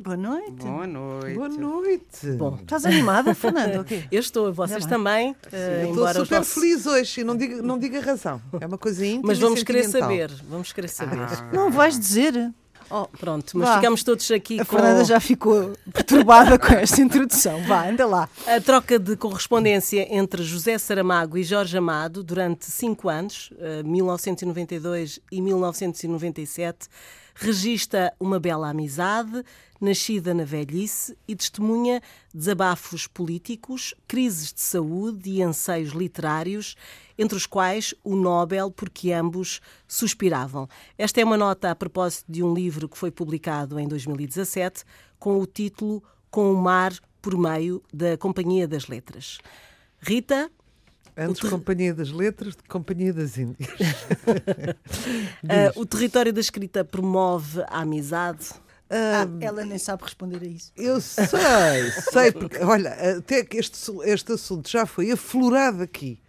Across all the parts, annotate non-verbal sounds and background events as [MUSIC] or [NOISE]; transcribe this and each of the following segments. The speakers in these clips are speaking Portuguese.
Boa noite. Boa noite. Boa noite. Bom, estás animada, Fernanda? Okay. [LAUGHS] Eu estou, vocês também. Uh, estou super nossos... feliz hoje e não diga, não diga razão. É uma coisa íntima. Mas vamos querer saber. Vamos querer saber. Ah. Não vais dizer. Oh, pronto, mas Vá. ficamos todos aqui a com... A Fernanda já ficou perturbada com esta introdução. Vá, anda lá. A troca de correspondência entre José Saramago e Jorge Amado durante cinco anos, 1992 eh, e 1997, registra uma bela amizade, nascida na velhice e testemunha desabafos políticos, crises de saúde e anseios literários, entre os quais o Nobel, porque ambos suspiravam. Esta é uma nota a propósito de um livro que foi publicado em 2017 com o título Com o Mar por Meio da Companhia das Letras. Rita, Antes ter... Companhia das Letras, de Companhia das Índias. uh, [LAUGHS] [LAUGHS] o território da escrita promove a amizade, ah, ela nem sabe responder a isso. Eu sei, [LAUGHS] sei, porque, olha, até que este, este assunto já foi aflorado aqui.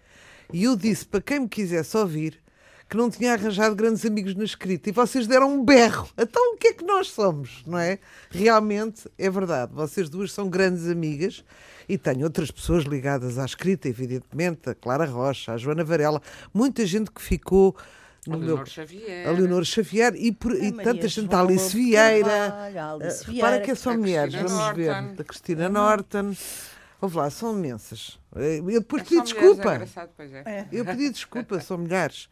E eu disse para quem me quisesse ouvir que não tinha arranjado grandes amigos na escrita e vocês deram um berro. Então o que é que nós somos, não é? Realmente é verdade. Vocês duas são grandes amigas e tenho outras pessoas ligadas à escrita, evidentemente, a Clara Rocha, a Joana Varela, muita gente que ficou no a Leonor Xavier. A Leonor Xavier e, por, e tanta gente, a Alice Vieira. Alice Vieira. Para que são mulheres, vamos Norton. ver. Da Cristina Norton. Ouve lá, são imensas. Eu depois é pedi desculpa. Mulheres, é é. Eu pedi desculpa, são mulheres.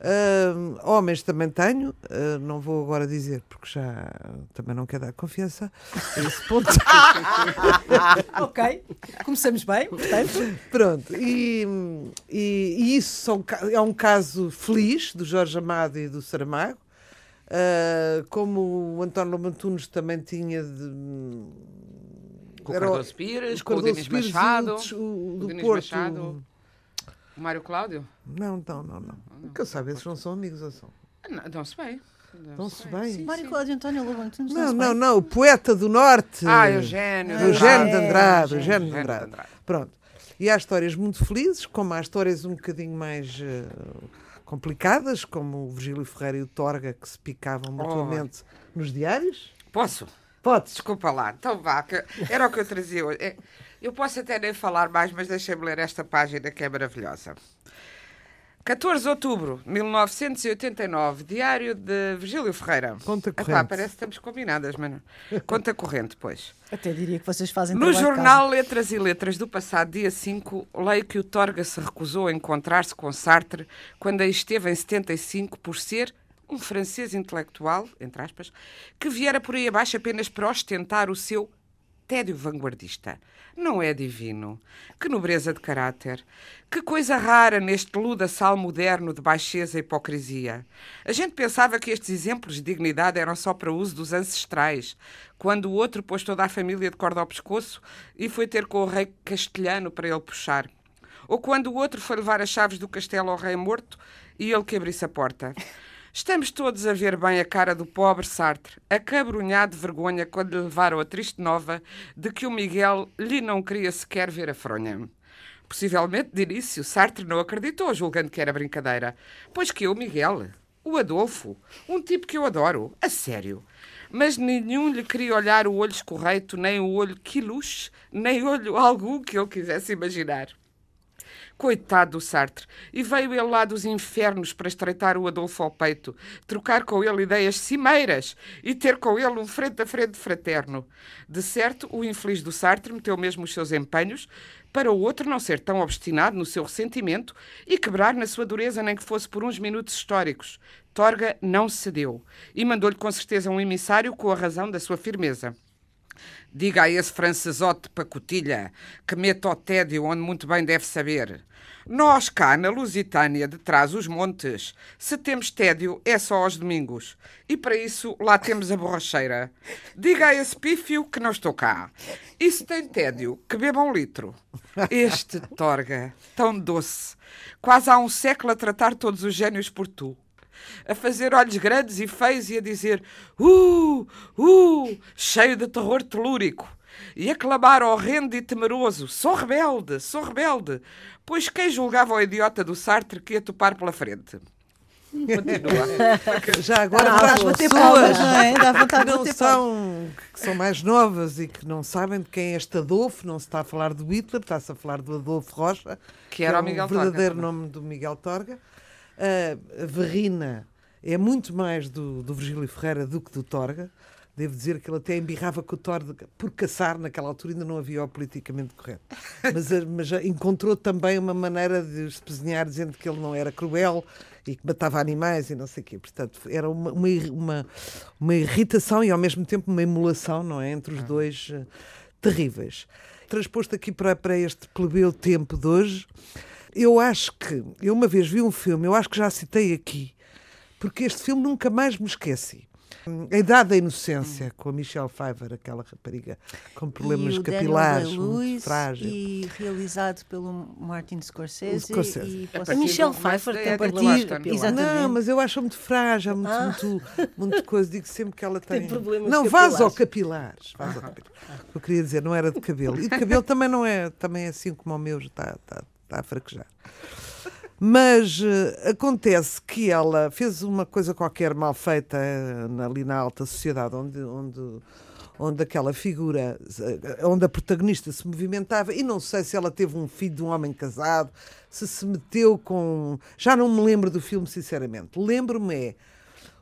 Uh, homens também tenho, uh, não vou agora dizer porque já também não quero dar confiança a esse ponto. [LAUGHS] ok, começamos bem, portanto. Pronto, e, e, e, isso são, é um caso feliz do Jorge Amado e do Saramago. Uh, como o António Lomantunes também tinha de, com o Cardoso Pires, com o Denis Machado, o, do, Porto. Machado. O Mário Cláudio? Não, não, não, não. não. Que eu saiba, eles não são amigos ou são? Dão-se bem. Dão-se bem. Sim, Mário Cláudio António Lobo Não, não, não, o poeta do Norte. Ah, Eugênio. Ah, Eugênio de Andrade. Eugênio de Andrade. Pronto. E há histórias muito felizes, como há histórias um bocadinho mais uh, complicadas, como o Virgílio Ferreira e o Torga, que se picavam mutuamente oh. nos diários. Posso? Pode. Desculpa lá. Então vá, era o que eu trazia hoje. É, eu posso até nem falar mais, mas deixem-me ler esta página que é maravilhosa. 14 de outubro de 1989, diário de Virgílio Ferreira. Conta corrente. Epá, parece que estamos combinadas, mano. Conta corrente, pois. Até diria que vocês fazem No jornal Letras e Letras do passado dia 5, leio que o Torga se recusou a encontrar-se com Sartre quando aí esteve em 75 por ser um francês intelectual, entre aspas, que viera por aí abaixo apenas para ostentar o seu tédio vanguardista. Não é divino. Que nobreza de caráter. Que coisa rara neste luda-sal moderno de baixeza e hipocrisia. A gente pensava que estes exemplos de dignidade eram só para uso dos ancestrais, quando o outro pôs toda a família de corda ao pescoço e foi ter com o rei castelhano para ele puxar. Ou quando o outro foi levar as chaves do castelo ao rei morto e ele que abrisse a porta. Estamos todos a ver bem a cara do pobre Sartre, acabrunhado de vergonha quando lhe levaram a triste nova de que o Miguel lhe não queria sequer ver a fronha. Possivelmente, de início, Sartre não acreditou, julgando que era brincadeira. Pois que o Miguel, o Adolfo, um tipo que eu adoro, a sério. Mas nenhum lhe queria olhar o olho escorreito, nem o olho quiluche, nem olho algum que ele quisesse imaginar. Coitado do Sartre. E veio ele lá dos infernos para estreitar o Adolfo ao peito, trocar com ele ideias cimeiras e ter com ele um frente a frente fraterno. De certo, o infeliz do Sartre meteu mesmo os seus empenhos para o outro não ser tão obstinado no seu ressentimento e quebrar na sua dureza nem que fosse por uns minutos históricos. Torga não cedeu e mandou-lhe com certeza um emissário com a razão da sua firmeza. Diga a esse francesote pacotilha que meta o tédio onde muito bem deve saber. Nós cá na Lusitânia, de trás os montes, se temos tédio é só aos domingos. E para isso lá temos a borracheira. Diga a esse pífio que não estou cá. E se tem tédio, que beba um litro. Este torga, tão doce, quase há um século a tratar todos os génios por tu a fazer olhos grandes e feios e a dizer uh, uh, cheio de terror telúrico, e a clamar horrendo e temeroso: sou rebelde, sou rebelde, pois quem julgava o idiota do Sartre que ia topar pela frente? Continua. [LAUGHS] Já agora para bater pessoas não é? Dá vontade que de não são, que são mais novas e que não sabem de quem é este Adolfo, não se está a falar do Hitler, está-se a falar do Adolfo Rocha, Que era é o Miguel o Torga verdadeiro também. nome do Miguel Torga. A Verrina é muito mais do, do Virgílio Ferreira do que do Torga. Devo dizer que ele até embirrava com o Torga por caçar, naquela altura ainda não havia o politicamente correto. [LAUGHS] Mas, mas já encontrou também uma maneira de espezinhar dizendo que ele não era cruel e que matava animais e não sei o quê. Portanto, era uma, uma, uma, uma irritação e ao mesmo tempo uma emulação, não é? Entre os dois eh, terríveis. Transposto aqui para, para este plebeu tempo de hoje, eu acho que, eu uma vez vi um filme, eu acho que já citei aqui, porque este filme nunca mais me esqueci. A Idade da Inocência, com a Michelle Pfeiffer, aquela rapariga com problemas e o capilares, muito frágil. E realizado pelo Martin Scorsese. Scorsese. E A Michelle Pfeiffer tem Edith partir- Wharton. exatamente. Não, mas eu acho muito frágil, muito, Ah. muito, muito coisa. Digo sempre que ela tem. Tem problemas não, capilares. vasocapilares. vasocapilares. O que eu queria dizer, não era de cabelo. E de cabelo também não é, também é assim como o meu, está, está, está a fraquejar. Mas eh, acontece que ela fez uma coisa qualquer mal feita eh, ali na alta sociedade, onde, onde, onde aquela figura, eh, onde a protagonista se movimentava, e não sei se ela teve um filho de um homem casado, se se meteu com. Já não me lembro do filme, sinceramente. Lembro-me é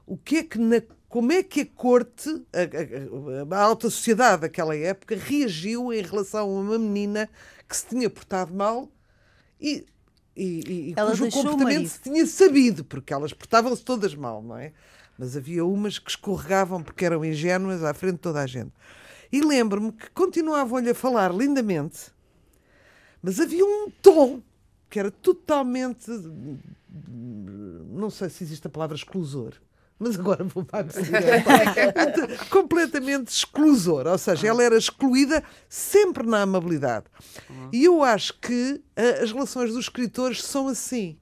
o que é que na como é que a corte, a, a- a alta sociedade daquela época, reagiu em relação a uma menina que se tinha portado mal e, e, e Ela cujo comportamento se tinha sabido, porque elas portavam-se todas mal, não é? Mas havia umas que escorregavam porque eram ingênuas à frente de toda a gente. E lembro-me que continuavam-lhe a falar lindamente, mas havia um tom que era totalmente. Não sei se existe a palavra exclusor. Mas agora vou para a completamente exclusor, ou seja, ela era excluída sempre na amabilidade. E eu acho que ah, as relações dos escritores são assim.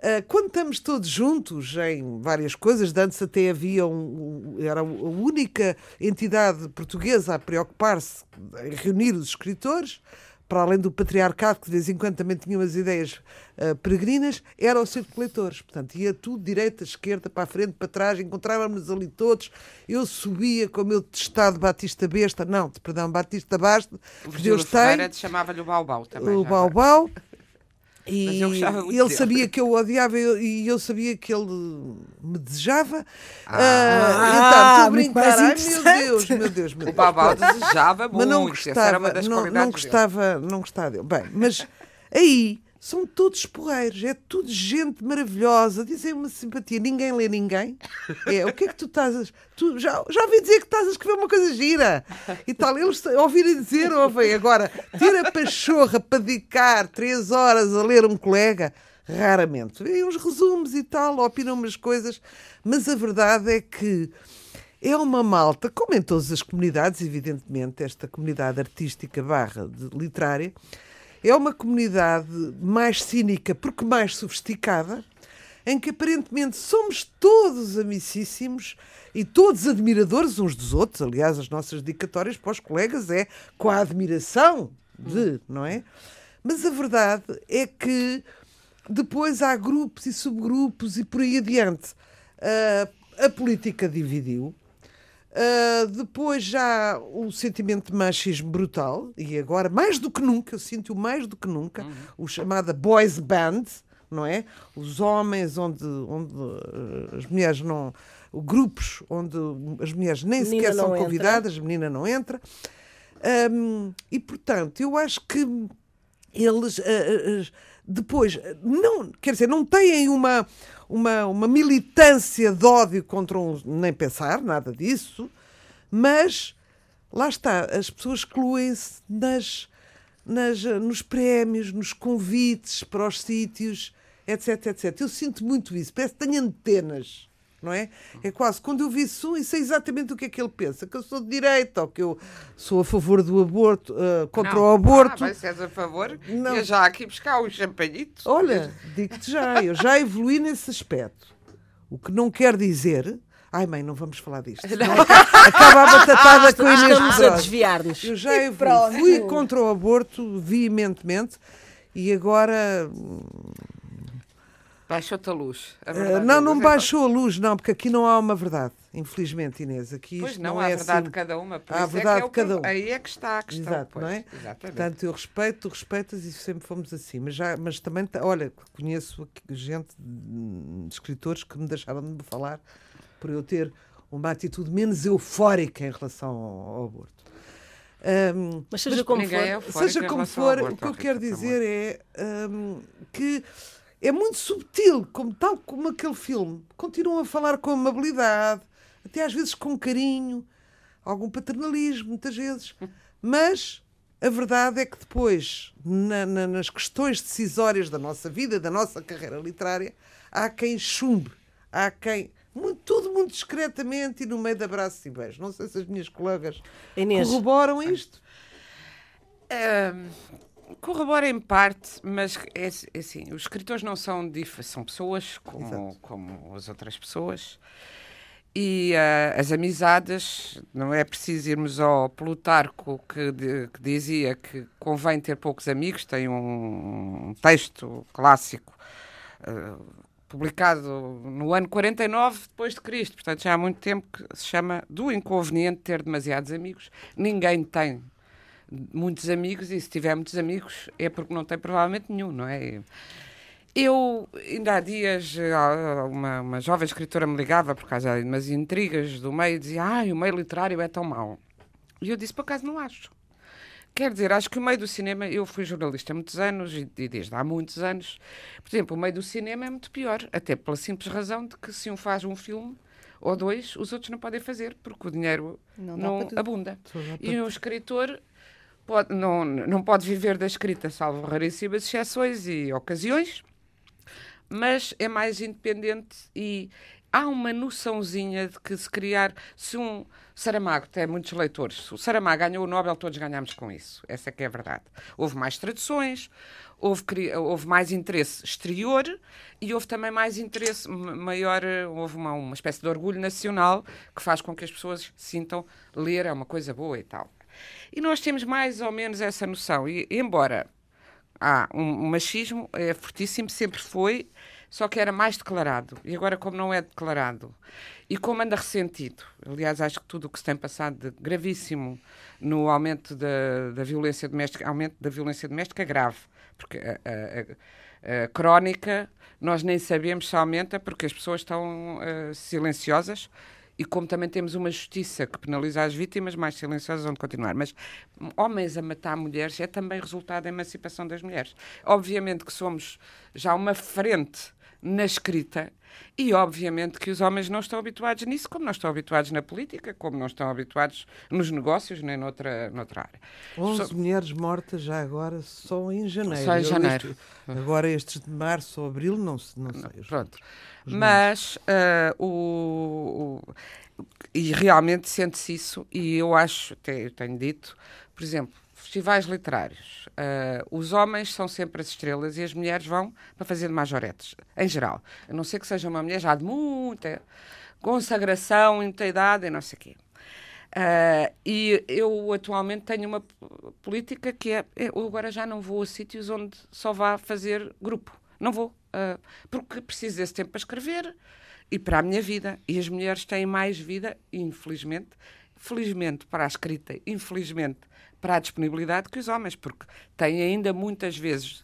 Ah, quando estamos todos juntos em várias coisas, de antes até havia um- era a única entidade portuguesa a preocupar-se em reunir os escritores, para além do patriarcado, que de vez em quando também tinha umas ideias ah, peregrinas, era o Círculo de Leitores. Portanto, ia tudo direita, esquerda, para a frente, para trás, encontrávamos ali todos. Eu subia com o meu testado Batista Besta, não, perdão, Batista Basta, O que Deus tem chamava-lhe o Baubau também. o já Baubau. Mas E eu gostava muito ele dele. sabia que eu o odiava e eu- e sabia que ele me desejava. Ah. Ah, então, estou a brincar. mais Ai, meu. Deus, meu Deus, meu O Deus. Baubau desejava Mas não muito. Essa era uma gostava, das não, não dele. gostava, não gostava dele. Bem, mas aí são todos porreiros, é tudo gente maravilhosa, dizem uma simpatia, ninguém lê ninguém. É, o que é que tu estás a... Tu já, já ouvi dizer que estás a escrever uma coisa gira e tal. Eles ouvirem dizer, ouvem. Agora, ter a pachorra para dedicar três horas a ler um colega, raramente. Vêem uns resumos e tal, opinam umas coisas, mas a verdade é que é uma malta, como em todas as comunidades, evidentemente, esta comunidade artística barra de literária, é uma comunidade mais cínica porque mais sofisticada, em que aparentemente somos todos amicíssimos e todos admiradores uns dos outros. Aliás, as nossas dedicatórias para os colegas é com a admiração de, não é? Mas a verdade é que depois há grupos e subgrupos e por aí adiante. Ah, a política dividiu. Uh, depois já o sentimento de machismo brutal, e agora, mais do que nunca, eu sinto mais do que nunca, o chamado boys band, não é? Os homens onde, onde uh, as mulheres não. Grupos onde as mulheres nem Menina sequer são não entra. convidadas, a menina não entra. Um, e portanto, eu acho que eles uh, uh, depois não quer dizer não têm uma uma, uma militância de ódio contra um nem pensar nada disso mas lá está, as pessoas excluem-se nas, nas, nos prémios, nos convites para os sítios, etc, etc. Eu sinto muito isso, parece que tenho antenas. Não é? é quase quando eu vi isso e sei exatamente o que é que ele pensa, que eu sou de direita ou que eu sou a favor do aborto, uh, contra Não. o aborto. Ah, mas se és a favor, Não. ia já aqui buscar um champanhito. Olha, digo-te já, eu já evolui nesse aspecto. O que não quer dizer. Ai, mãe, não vamos falar disto. Acaba a batatada com a Inês Estamos a desviar-nos. Eu já evolui. Fui contra o aborto veementemente e agora. Baixou-te a luz. A verdade não, é, não mas é- baixou a luz, não, porque aqui não há uma verdade. Infelizmente, Inês. Aqui Pois isto não, não, há é a verdade assim. de cada uma. Por Há a isso verdade é que é de cada um. Aí é que está a questão. Exato, pois, não é? Exatamente. Portanto, eu respeito, tu respeitas e sempre fomos assim. Mas, já, mas também, ta- olha, conheço aqui gente, hum, de escritores que me deixaram de me falar por eu ter uma atitude menos eufórica em relação ao, ao aborto. Hum, Mas seja como ninguém for. é seja como for, o que eu quero dizer é hum, que é muito subtil, como, tal como aquele filme. Continuam a falar com amabilidade, até às vezes com carinho, algum paternalismo, muitas vezes. [LAUGHS] Mas a verdade é que depois, na- na- nas questões decisórias da nossa vida, da nossa carreira literária, há quem chumbe, há quem. Muito, tudo muito discretamente e no meio de abraços e beijos. Não sei se as minhas colegas Inês. corroboram isto. Ahm, corrobora em parte, mas é, é assim, os escritores não são são pessoas como, Exato. como as outras pessoas e ah, as amizades, não é preciso irmos ao Plutarco que, di- que dizia que convém ter poucos amigos, tem um, um texto clássico ah, publicado no ano 49 depois de Cristo, portanto já há muito tempo que se chama do inconveniente de ter demasiados amigos. Ninguém tem muitos amigos e se tiver muitos amigos é porque não tem provavelmente nenhum, não é? Eu, ainda há dias, uma, uma jovem escritora me ligava por causa de umas intrigas do meio e dizia: Ai, o meio literário é tão mau. E eu disse: Por acaso não acho. Quer dizer, acho que o meio do cinema, eu fui jornalista há muitos anos e, e desde há muitos anos, por exemplo, o meio do cinema é muito pior, até pela simples razão de que se um faz um filme ou dois, os outros não podem fazer, porque o dinheiro Não não, abunda. E um escritor pode, não, não pode viver da escrita, salvo raríssimas exceções e ocasiões, mas é mais independente e há uma noçãozinha de que se criar, se um Saramago tem muitos leitores, se o Saramago ganhou o Nobel, todos ganhamos com isso. Essa é que é a verdade. Houve mais traduções, houve, houve mais interesse exterior e houve também mais interesse ma- maior, houve uma, uma espécie de orgulho nacional que faz com que as pessoas sintam ler é uma coisa boa e tal. E nós temos mais ou menos essa noção. E, embora há um, um machismo, é fortíssimo, sempre foi, só que era mais declarado. E agora, como não é declarado, e como anda ressentido, aliás, acho que tudo o que se tem passado de gravíssimo no aumento da, da violência doméstica, aumento da violência doméstica é grave, porque a, a- a- crónica nós nem sabemos se aumenta porque as pessoas estão eh, silenciosas e como também temos uma justiça que penaliza as vítimas, mais silenciosas vão continuar. Mas homens a matar mulheres é também resultado da emancipação das mulheres. Obviamente que somos já uma frente na escrita e obviamente que os homens não estão habituados nisso, como não estão habituados na política, como não estão habituados nos negócios, nem noutra, noutra área. 11 Só- mulheres mortas já agora, só em janeiro. Só em janeiro. este- agora estes de março ou abril, não, não sei. Os- Pronto. Mas o, o- E realmente sente-se isso, e eu acho, até eu tenho dito, por exemplo, festivais literários. ah, os homens são sempre as estrelas e as mulheres vão para fazer majoretes, em geral. A não ser que seja uma mulher já de muita consagração, muita idade e não sei o quê. Ah, e eu atualmente tenho uma política que é, eu agora já não vou a sítios onde só vá fazer grupo. Não vou. ah, porque preciso desse tempo para escrever e para a minha vida. E as mulheres têm mais vida, infelizmente, felizmente para a escrita, infelizmente para a disponibilidade que os homens, porque têm ainda muitas vezes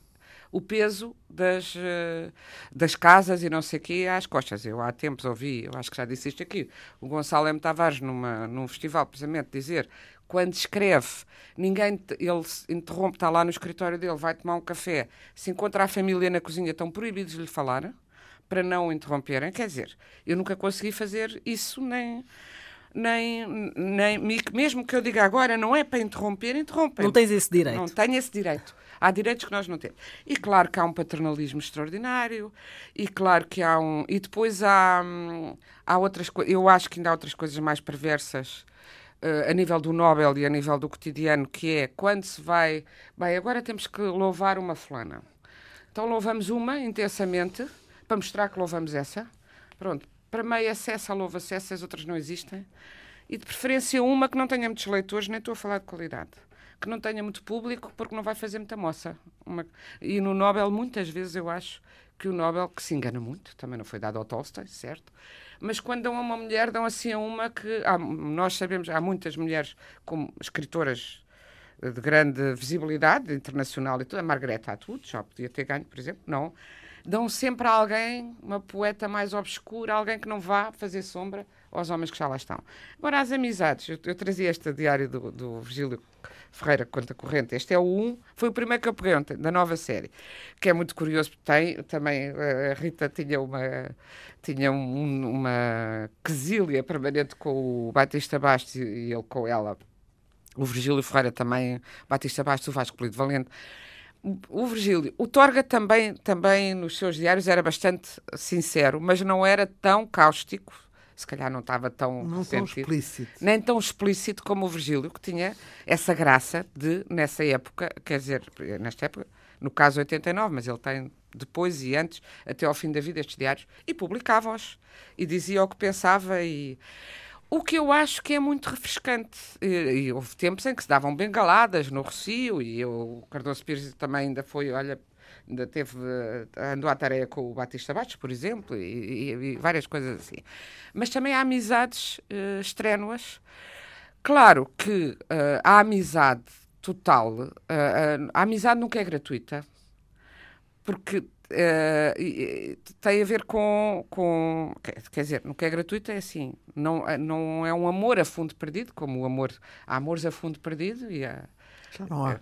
o peso das, eh, das casas e não sei o quê às costas. Eu há tempos ouvi, eu acho que já disse isto aqui, o Gonçalo M. Tavares numa, num festival, precisamente, dizer quando escreve, ninguém, ele interrompe, está lá no escritório dele, vai tomar um café, se encontra a família na cozinha, estão proibidos de lhe falar para não o interromperem. Quer dizer, eu nunca consegui fazer isso, nem... nem, nem mesmo que eu diga agora não é para interromper, interrompem. Não tens esse direito. Não tenho esse direito. Há direitos que nós não temos. E claro que há um paternalismo extraordinário, e claro que há um. E depois há, há outras coisas. Eu acho que ainda há outras coisas mais perversas uh, a nível do Nobel e a nível do cotidiano, que é quando se vai. Bem, agora temos que louvar uma fulana. Então louvamos uma intensamente, para mostrar que louvamos essa. Pronto. Para meia essa, louva-se essa, as outras não existem. E de preferência uma que não tenha muitos leitores, nem estou a falar de qualidade que não tenha muito público, porque não vai fazer muita moça. Uma... E no Nobel, muitas vezes, eu acho que o Nobel, que se engana muito, também não foi dado ao Tolstói, certo? Mas quando dão a uma mulher, dão assim a uma que. Há, nós sabemos, há muitas mulheres como escritoras de grande visibilidade internacional e tudo. A Margaret Atwood já podia ter ganho, por exemplo, não. Dão sempre a alguém, uma poeta mais obscura, alguém que não vá fazer sombra aos homens que já lá estão. Agora, as amizades. Eu, eu trazia este diário do, do Virgílio Ferreira Conta Corrente. Este é o 1, foi o primeiro que eu peguei ontem, da nova série, que é muito curioso, porque tem também, eh, a Rita tinha uma, tinha um, uma quesília permanente com o Batista Bastos e, e ele com ela. O Virgílio Ferreira também, Batista Bastos, o Vasco Polido Valente o Virgílio, o Torga também, também nos seus diários era bastante sincero, mas não era tão cáustico se calhar não estava tão não tão explícito. nem tão explícito como o Virgílio, que tinha essa graça de, nessa época, quer dizer, nesta época, no caso 89, mas ele tem depois e antes, até ao fim da vida, estes diários, e publicava-os, e dizia o que pensava, e... O que eu acho que é muito refrescante. E, e houve tempos em que se davam bengaladas no Rocio, e eu, o Cardoso Pires também ainda foi, olha, ainda teve, andou à tarefa com o Batista Bastos, por exemplo, e, e, e, várias coisas assim. Mas também há amizades uh, estrénuas. Claro que uh, a amizade total, uh, a amizade nunca é gratuita, porque tem a ver com, com. Quer dizer, nunca é gratuita, é assim. Não, não é um amor a fundo perdido, como o amor. Há amores a fundo perdido e há. Já não há.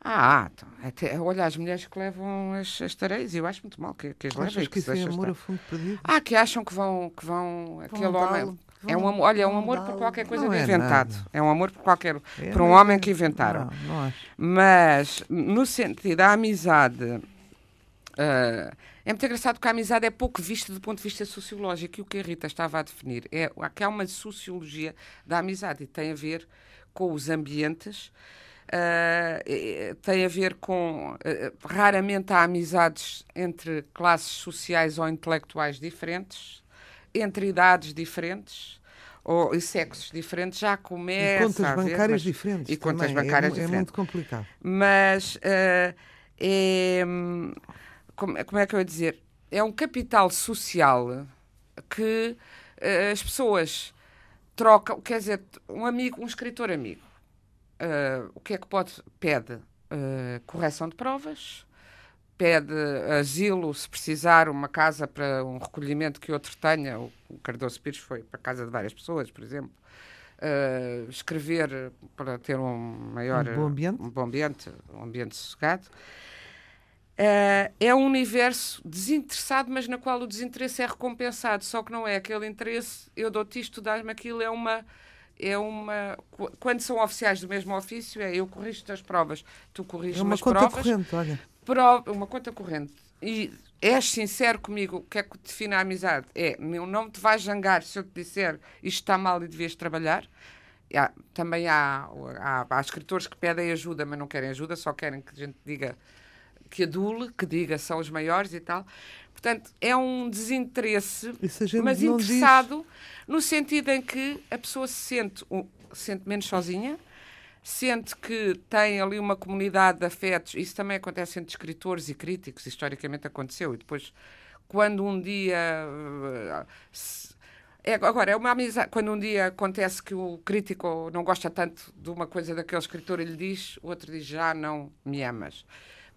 Ah, então, até, olha, as mulheres que levam as, as tareias, eu acho muito mal que, que as levem. Achas que isso é amor a fundo perdido? Ah, que acham que vão, que vão, aquele homem... É um amor, olha, é um amor por qualquer coisa é inventado. Nada. É um amor por qualquer, é por um homem que inventaram. Não, não acho. Mas no sentido da amizade, uh, é muito engraçado que a amizade é pouco vista do ponto de vista sociológico e o que a Rita estava a definir é que há uma sociologia da amizade e tem a ver com os ambientes Uh, tem a ver com. Uh, raramente há amizades entre classes sociais ou intelectuais diferentes, entre idades diferentes ou, e sexos diferentes, já começa. E contas a haver, bancárias mas, diferentes. E contas também. bancárias é, diferentes. É muito complicado. Mas uh, é. Como, como é que eu ia dizer? É um capital social que as pessoas trocam. Quer dizer, um amigo, um escritor amigo uh, o que é que pode? Pede uh, correção de provas, pede asilo se precisar, uma casa para um recolhimento que outro tenha. O Cardoso Pires foi para a casa de várias pessoas, por exemplo. Uh, escrever para ter um maior um bom ambiente, um, bom ambiente, um ambiente sossegado. Uh, é um universo desinteressado, mas na qual o desinteresse é recompensado, só que não é aquele interesse, eu dou-te isto, dás-me aquilo, é uma é uma. Quando são oficiais do mesmo ofício, é eu corrijo as provas, tu corriges é uma as conta provas. corrente, olha. Pro, uma conta corrente. E és sincero comigo, o que é que define a amizade? É, não te vais zangar se eu te disser isto está mal e devias trabalhar. Há, também há, há, há escritores que pedem ajuda, mas não querem ajuda, só querem que a gente diga que adule, que diga são os maiores e tal. Portanto, é um desinteresse, mas interessado diz... no sentido em que a pessoa se sente, se sente menos sozinha, sente que tem ali uma comunidade de afetos. Isso também acontece entre escritores e críticos, historicamente aconteceu. E depois, quando um dia. É, agora, é uma amizade. Quando um dia acontece que o crítico não gosta tanto de uma coisa daquele escritor e lhe diz, o outro diz: Já não me amas.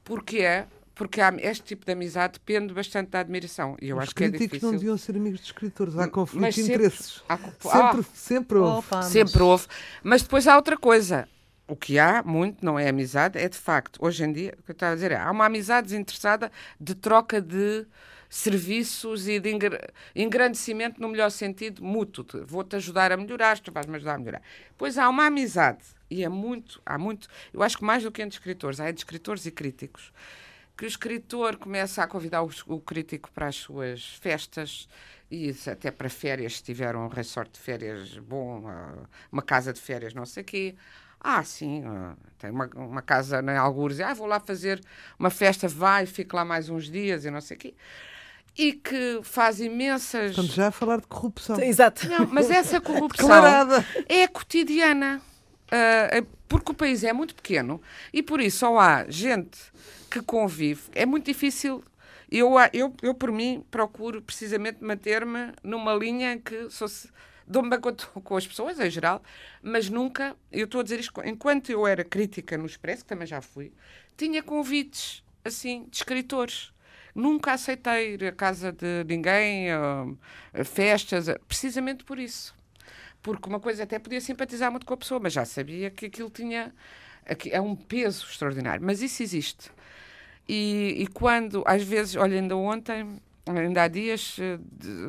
Porque é porque há, este tipo de amizade depende bastante da admiração. E eu Os acho que é difícil. críticos não deviam ser amigos de escritores. Há conflitos de sempre, interesses. Há, sempre, ah, sempre houve. Opa, sempre mas... houve. Mas depois há outra coisa. O que há muito não é amizade, é de facto, hoje em dia, o que eu estava a dizer é, há uma amizade desinteressada de troca de serviços e de engra- engrandecimento no melhor sentido mútuo. Vou-te ajudar a melhorar, tu vais-me ajudar a melhorar. Pois há uma amizade, e é muito, há muito, eu acho que mais do que entre escritores, há entre escritores e críticos, que o escritor começa a convidar o, o crítico para as suas festas e até para férias, se tiver um resort de férias bom, ah, uma casa de férias, não sei o quê. Ah, sim, ah, tem uma, uma casa em Algures, ah, vou lá fazer uma festa, vai, fico lá mais uns dias e não sei o quê. E que faz imensas... Estamos já a falar de corrupção. Exato. Não, mas essa [LAUGHS] corrupção Declarada. é cotidiana. Ah, é porque o país é muito pequeno e por isso só há gente que convive. É muito difícil. Eu, a- eu, eu por mim, procuro precisamente manter-me numa linha que sou dou-me bem com, [LAUGHS] com as pessoas, em geral, mas nunca, eu estou a dizer isto, enquanto eu era crítica no Expresso, que também já fui, tinha convites, assim, de escritores. Nunca aceitei à casa de ninguém, ah, a festas, ah, precisamente por isso. Porque uma coisa até podia simpatizar muito com a pessoa, mas já sabia que aquilo tinha. É um peso extraordinário. Mas isso existe. E, e quando, às vezes, olha, ainda ontem, ainda há dias, eh,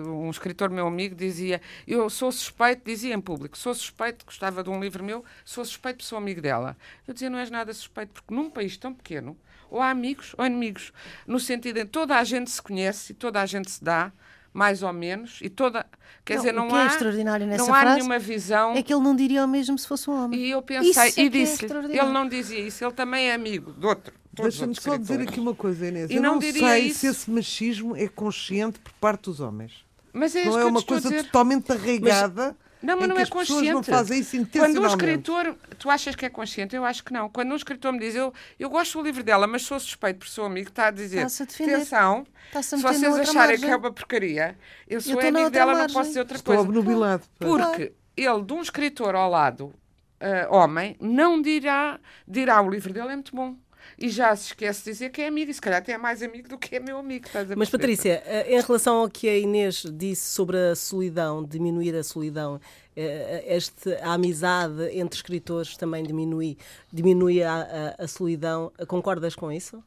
um escritor meu amigo dizia: Eu sou suspeito, dizia em público, sou suspeito, gostava de um livro meu, sou suspeito, sou amigo dela. Eu dizia: Não és nada suspeito, porque num país tão pequeno, ou há amigos ou inimigos, no sentido em que toda a gente se conhece e toda a gente se dá. Mais ou menos, e toda. Quer Não, dizer, o não que é há. extraordinário nessa não há frase nenhuma visão. É que ele não diria o mesmo se fosse um homem. E eu Isso pensei, é e que é disse extraordinário. ele não dizia isso, ele também é amigo de outro. Deixa-me só dizer aqui uma coisa, Inês. E Eu não não diria sei isso. se esse machismo é consciente por parte dos homens. Mas é isso não que é uma coisa dizer. totalmente arraigada. Não, mas em não que é consciente. não fazem isso Quando um escritor, tu achas que é consciente? Eu acho que não. Quando um escritor me diz, eu, eu gosto do livro dela, mas sou suspeito por seu amigo, está a dizer, Está-se a defender. atenção, Está-se a se meter na vocês acharem margem. que é uma porcaria, eu sou na amigo dela, não margem. posso dizer outra Estou coisa. obnubilado. Porque ele, de um escritor ao lado, ah, homem, não dirá, dirá o livro dele é muito bom. E já se esquece de dizer que é amigo, e se calhar até é mais amigo do que é meu amigo. Estás a Mas? Patrícia, eh, em relação ao que a Inês disse sobre a solidão, diminuir a solidão, eh, este, a amizade entre escritores também diminui, diminui a, a- a solidão, concordas com isso?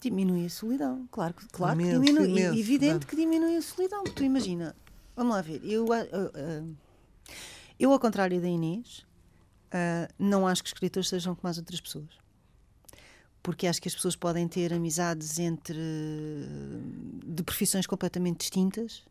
Diminui a solidão, claro, que- claro que diminui. imenso, evidente que diminui a solidão. Tu imagina, vamos lá ver, eu, ah, eu ao contrário da Inês, não acho que os escritores sejam como as outras pessoas. Porque acho que as pessoas podem ter amizades entre de profissões completamente distintas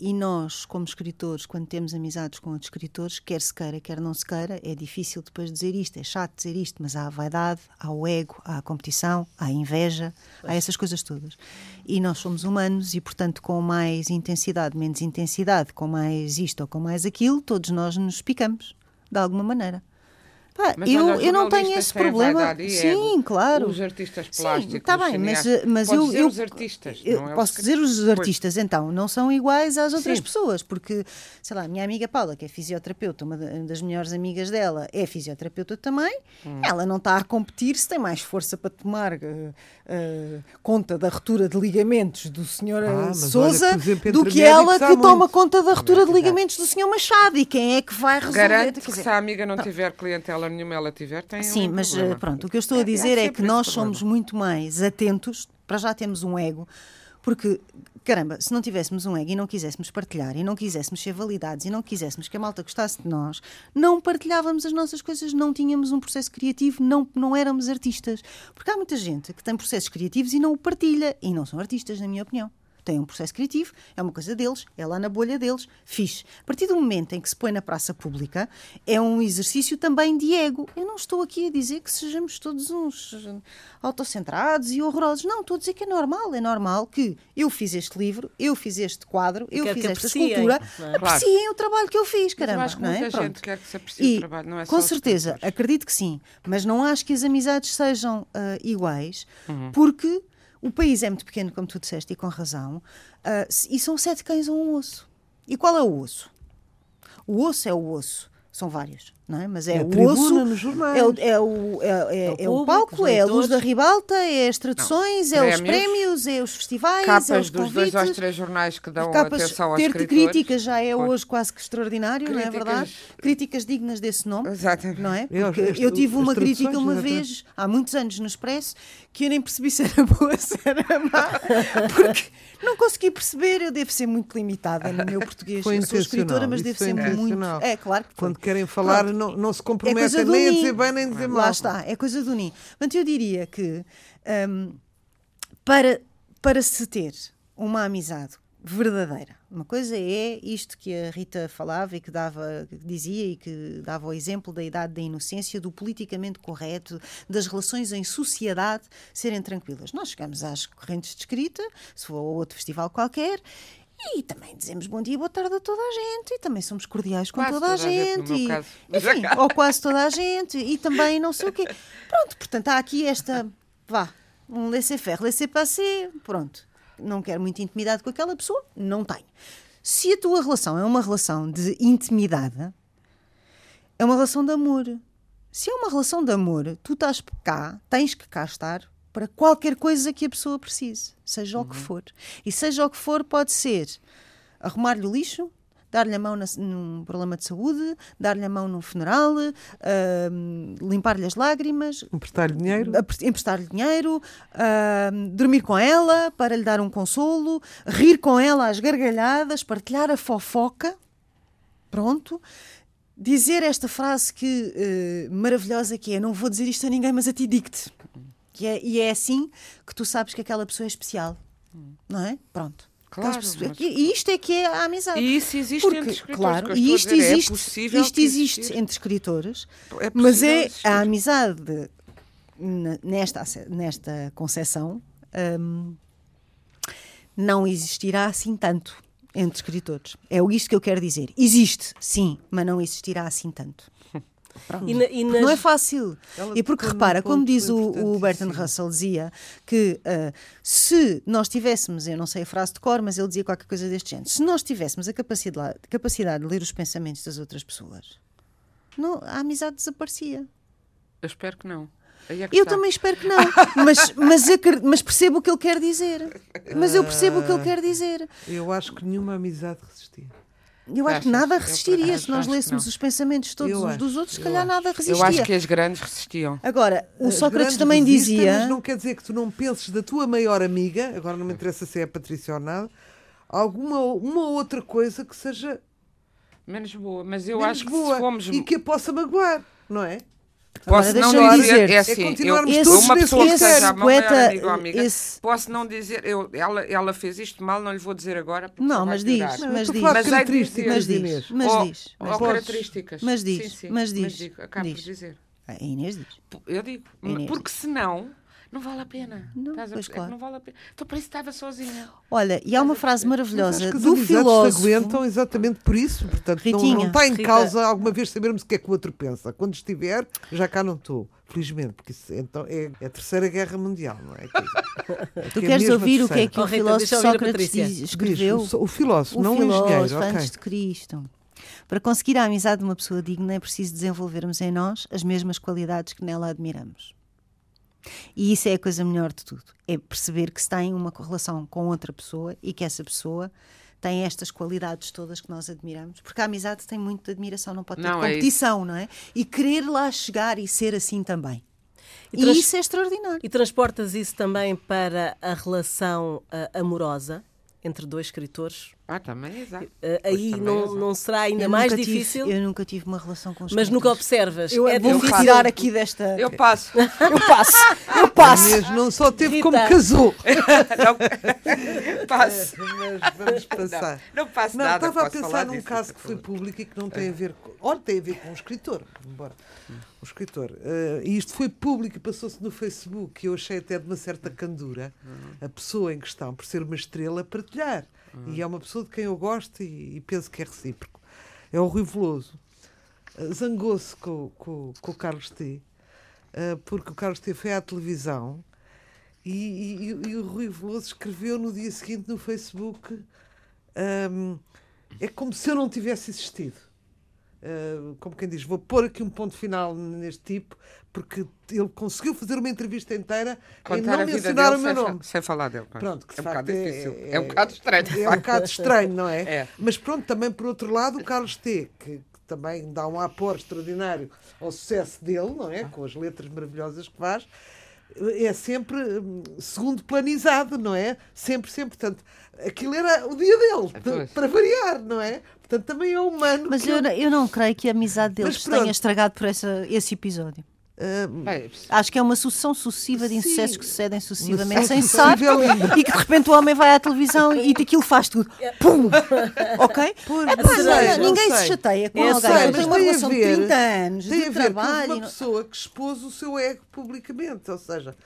e nós, como escritores, quando temos amizades com outros escritores, quer se queira, quer não se queira, é difícil depois dizer isto, é chato dizer isto, mas há a vaidade, há o ego, há a competição, há a inveja, há essas coisas todas. E nós somos humanos e, portanto, com mais intensidade, menos intensidade, com mais isto ou com mais aquilo, todos nós nos picamos, de alguma maneira. Pá, Mas eu, olha, eu não tenho esse problema. e Sim, claro. Os artistas Sim, plásticos. está os bem, mas, mas eu, dizer eu, os artistas, eu não é posso os dizer os Pois. artistas, então, não são iguais às outras Sim. pessoas, porque, sei lá, a minha amiga Paula, que é fisioterapeuta, uma da- das melhores amigas dela, é fisioterapeuta também, Hum. ela não está a competir se tem mais força para tomar eh, eh, conta da ruptura de ligamentos do senhor Ah, mas olha, Souza do que ela que toma muito. conta da ruptura de verdade. ligamentos do senhor Machado e quem é que vai resolver? Garante Quer que dizer, se a amiga não tiver clientela nenhuma, ela tiver, tem Sim, um mas problema. pronto, o que eu estou a É, dizer é, sempre que nós somos muito mais atentos, para já temos um ego, porque, caramba, se não tivéssemos um ego e não quiséssemos partilhar e não quiséssemos ser validados e não quiséssemos que a malta gostasse de nós, não partilhávamos as nossas coisas, não tínhamos um processo criativo, não, não éramos artistas. Porque há muita gente que tem processos criativos e não o partilha, e não são artistas, na minha opinião têm um processo criativo, é uma coisa deles, é lá na bolha deles, fixe. A partir do momento em que se põe na praça pública, é um exercício também de ego. Eu não estou aqui a dizer que sejamos todos uns autocentrados e horrorosos. Não, estou a dizer que é normal. É normal que eu fiz este livro, eu fiz este quadro, eu quer fiz que esta apreciem, escultura. é? Apreciem o trabalho que eu fiz, caramba. acho que não é? muita gente Pronto. quer que se aprecie o E, trabalho, não é só Com certeza, acredito que sim. Mas não acho que as amizades sejam ah, iguais, Uhum. porque o país é muito pequeno, como tu disseste, e com razão, se- e são sete cães a um osso. E qual é o osso? O osso é o osso. são vários, não é? Mas é, É o osso, nos jornais. é o, é, o, é, é- É o é o público, palco, os é a luz da ribalta, é as traduções, é os prémios, prémios, é os festivais, é Capas os dos dois convites. aos três jornais que dão Capas, atenção aos ter escritores. críticas já é hoje quase que extraordinário, não é Críticas- verdade? Críticas dignas desse nome. Exatamente. Não é? É, Porque este- eu tive uma crítica uma vez, há muitos anos no Expresso, que eu nem percebi se era boa, [LAUGHS] se era má, porque não consegui perceber, eu devo ser muito limitada no meu [LAUGHS] português. Foi eu sou escritora, mas devo ser muito. É, claro que foi. Quando querem falar. Não, não se É comprometem coisa do nem a dizer bem nem a dizer mal. Lá está, é coisa do ninho. Portanto, eu diria que hum, para, para se ter uma amizade verdadeira, uma coisa é isto que a Rita falava e que dava, que dizia e que dava o exemplo da idade da inocência, do politicamente correto, das relações em sociedade serem tranquilas. Nós chegamos às correntes de escrita, se for a outro festival qualquer, e também dizemos bom dia, boa tarde a toda a gente, e também somos cordiais com Quase toda a gente, gente. e, [LAUGHS] enfim, ou quase toda a gente, e também não sei o quê. Pronto, portanto, há aqui esta, vá, um laissez-faire, laissez-passer, pronto. Não quero muita intimidade com aquela pessoa, não tenho. Se a tua relação é uma relação de intimidade, é uma relação de amor. Se é uma relação de amor, tu estás cá, tens que cá estar para qualquer coisa que a pessoa precise, seja o que for. E seja o que for, pode ser arrumar-lhe o lixo, dar-lhe a mão na- num problema de saúde, dar-lhe a mão num funeral, ahm, limpar-lhe as lágrimas, Emprestar-lhe dinheiro. emprestar-lhe dinheiro, ahm, dormir com ela para lhe dar um consolo, rir com ela às gargalhadas, partilhar a fofoca. Pronto. Dizer esta frase que eh, maravilhosa que é: Não vou dizer isto a ninguém, mas a ti digo-te. Que é, e é assim que tu sabes que aquela pessoa é especial. Não é? Pronto. Claro, mas- E isto é que é a amizade. E isso existe Porque, entre escritores. claro, e isto dizer, é existe, possível isto existe existir. entre escritores, É mas é existir. a amizade nesta, nesta concepção hum, não existirá assim tanto entre escritores. É isto que eu quero dizer. Existe, sim, mas não existirá assim tanto. E, na- e Porque nas- não é fácil. Ela E porque repara, como ponto diz o, o Bertrand. Russell, dizia que ah, se nós tivéssemos, eu não sei a frase de cor, mas ele dizia qualquer coisa deste género, se nós tivéssemos a capacidade, capacidade de ler os pensamentos das outras pessoas, não, a amizade desaparecia. Eu espero que não. É Eu está. também espero que [LAUGHS] não, mas, mas, mas percebo o que ele quer dizer. Mas eu percebo o que ele quer dizer. Eu acho que nenhuma amizade resistia. Eu acho que nada Eu, resistiria se nós lêssemos os pensamentos todos Eu uns acho, dos outros, se eu calhar acho. nada Eu resistia. acho que as grandes resistiam. Agora, o As Sócrates também resistem, dizia. Mas não quer dizer que tu não penses da tua maior amiga, agora não me interessa se é a Patrícia ou nada, alguma uma outra coisa que seja Menos boa. Mas eu menos acho que boa se fomos. e que a possa magoar, não é? Posso Agora, não dizer, é é assim, continuarmos eu, todos uma pessoa que processo. seja a Poeta, maior amiga ou amiga, esse- posso não dizer, eu, ela, ela fez isto mal, não lhe vou dizer agora. porque Não, mas diz. Não, eu mas diz. falar de Mas hei de características Mas de diz, Inês. mas ou, diz. ou Mas, características. Mas diz, sim, sim, mas diz, digo, acabo diz. por dizer. A Inês diz. Eu digo, Inês. porque senão não vale a pena. Não, Estás a pois perceber? claro. Não vale a pena. Então para isso estava sozinha. Olha, e há uma frase Acho maravilhosa que as do filósofo. aguentam exatamente por isso. Portanto, não, Ritinha, não está em Rita. causa alguma vez sabermos o que é que o outro pensa. Quando estiver, já cá não estou. Felizmente, porque isso então é, é a terceira guerra mundial, não é? [LAUGHS] Tu é queres a ouvir o que é que Oh, o Rita, filósofo deixa eu ouvir a Sócrates diz- Diz, escreveu? o, o filósofo, O não o filósofo engenheiro. ok. antes de Cristo. Para conseguir a amizade de uma pessoa digna é preciso desenvolvermos em nós as mesmas qualidades que nela admiramos. E isso é a coisa melhor de tudo. É perceber que se tem uma correlação com outra pessoa e que essa pessoa tem estas qualidades todas que nós admiramos. Porque a amizade tem muito de admiração, não pode ter Não, é competição, não é? E querer lá chegar e ser assim também. E E, isso é extraordinário. E transportas isso também para a relação ah, amorosa entre dois escritores? Ah, também, exato. Ah, aí também, não, exato. não será ainda Eu mais nunca tive- difícil, eu nunca tive uma relação com os mas nunca observas. Eu é vou difícil. retirar aqui desta. Eu passo. Eu passo, eu passo. Inês não só teve Rita. como casou. [LAUGHS] não, passo. Mas vamos passar. Não, não passo Não, nada. estava a pensar num caso que foi público e que não tem a ver com. Olha, tem a ver com um escritor. Embora. Um escritor. Eh, e isto foi público e passou-se no Facebook. E eu achei até de uma certa candura a pessoa em questão, por ser uma estrela, partilhar. E é uma pessoa de quem eu gosto e, e penso que é recíproco. É o Rui Veloso. Eh, Zangou-se com, com, com o Carlos T. eh, porque o Carlos T foi à televisão e, e- e- o Rui Veloso escreveu no dia seguinte no Facebook: hum, é como se eu não tivesse existido. Uh, como quem diz, vou pôr aqui um ponto final neste tipo, porque ele conseguiu fazer uma entrevista inteira Contar e não mencionar o meu sem, nome. fa- sem falar dele. pois. Pronto, que de é um facto bocado é- difícil. é- É, um bocado estranho. É um bocado estranho, não é? [LAUGHS] É. Mas pronto, também por outro lado, o Carlos T, que, que também dá um aporte extraordinário ao sucesso dele, não é? Com as letras maravilhosas que faz, é sempre hum, segundo planizado, não é? Sempre, sempre. Portanto, aquilo era o dia dele, É, Pois. para variar, não é? Portanto, também é humano. Mas eu, eu não creio que a amizade deles Mas tenha estragado por essa, esse episódio. Bem, Acho que é uma sucessão sucessiva de Sim. insucessos que sucedem sucessivamente sem linda. e que de repente o homem vai à televisão e aquilo faz tudo. Pum! [LAUGHS] Ok? Pois, É pá, sei, não, ninguém sei. se chateia com Eu alguém sei, que mas tem uma relação de ver- 30 anos Tem de a ver com trabalho. uma pessoa que expôs o seu ego publicamente, ou seja,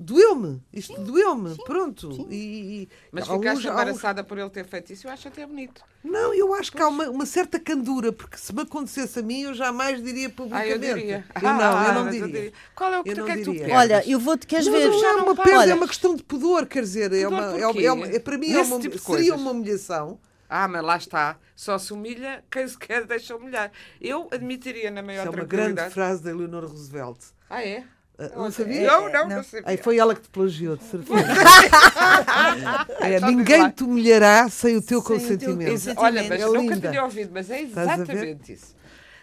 doeu-me, isto doeu-me, pronto. E, e- Mas alguns- ficaste alguns- embaraçada por ele ter feito isso, eu acho até bonito. Não, eu acho que há uma, uma certa candura, porque se me acontecesse a mim, eu jamais diria Ah, publicamente. eu diria. Eu não, eu Ah, não mas diria. Qual é o que, Eu não é que tu diria. perdes? Olha, eu vou-te, queres Não, ver? não, é não uma perda, Olha, é uma questão de pudor, quer dizer, é Pudor uma, é, é uma- é- para mim é uma, tipo seria coisas. uma humilhação. Ah, mas lá está. Só se humilha quem se quer deixa humilhar. Eu admitiria na maior Isso é uma grande tranquilidade. frase da Eleanor Roosevelt. Ah, é? Não Não sabia? Não, não, não. não sabia. Aí foi ela que te plagiou, de certeza. [LAUGHS] É, ninguém te humilhará sem o teu Sem o teu consentimento. Olha, mas É nunca linda. tinha ouvido, mas é exatamente isso.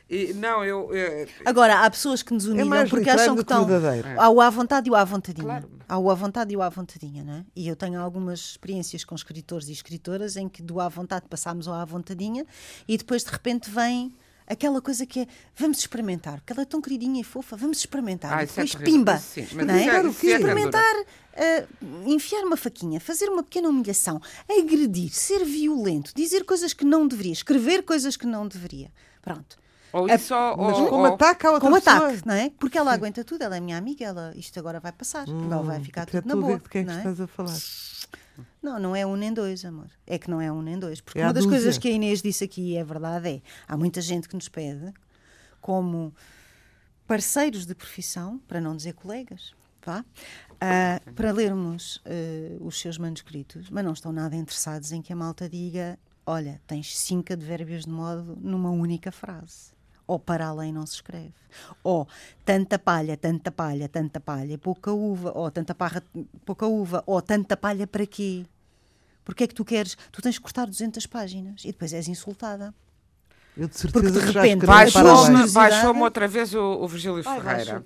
E, não, eu. eu- Agora, há pessoas que nos humilham mais porque acham que que estão. verdadeiro. Há o à vontade e o à vontadinha. Claro. Há o à vontade e o à vontadinha, não é? E eu tenho algumas experiências com escritores e escritoras em que do à vontade passámos ao à vontadinha e depois de repente vem aquela coisa que é vamos experimentar, porque ela é tão queridinha e fofa, vamos experimentar. Ah, e é depois terrível. pimba. Sim, mas não é? é- é experimentar, ah, enfiar uma faquinha, fazer uma pequena humilhação, agredir, ser violento, dizer coisas que não deveria, escrever coisas que não deveria. Pronto. Ou É- isso, ou, Mas ou- como ou- ataca a outra Com pessoa. ataque, não é? Porque ela aguenta tudo, ela é minha amiga, ela, isto agora vai passar, ela vai ficar tudo na a boa. de quem é que é? estás a falar. Não, não é um nem dois, amor. É que não é um nem dois. Porque É uma das coisas que a Inês disse aqui e é verdade é há muita gente que nos pede como parceiros de profissão, para não dizer colegas, vá, ah, para lermos ah, os seus manuscritos, mas não estão nada interessados em que a malta diga: olha, tens cinco advérbios de modo numa única frase. Ou para além não se escreve. Ou tanta palha, tanta palha, tanta palha, pouca uva. Ou tanta parra, pouca uva. Ou tanta palha para quê? Porque é que tu queres? Tu tens que cortar 200 páginas e depois és insultada. Eu de Porque certeza de que já repente Baixou-me baixou outra vez o, o Virgílio Ai, Ferreira.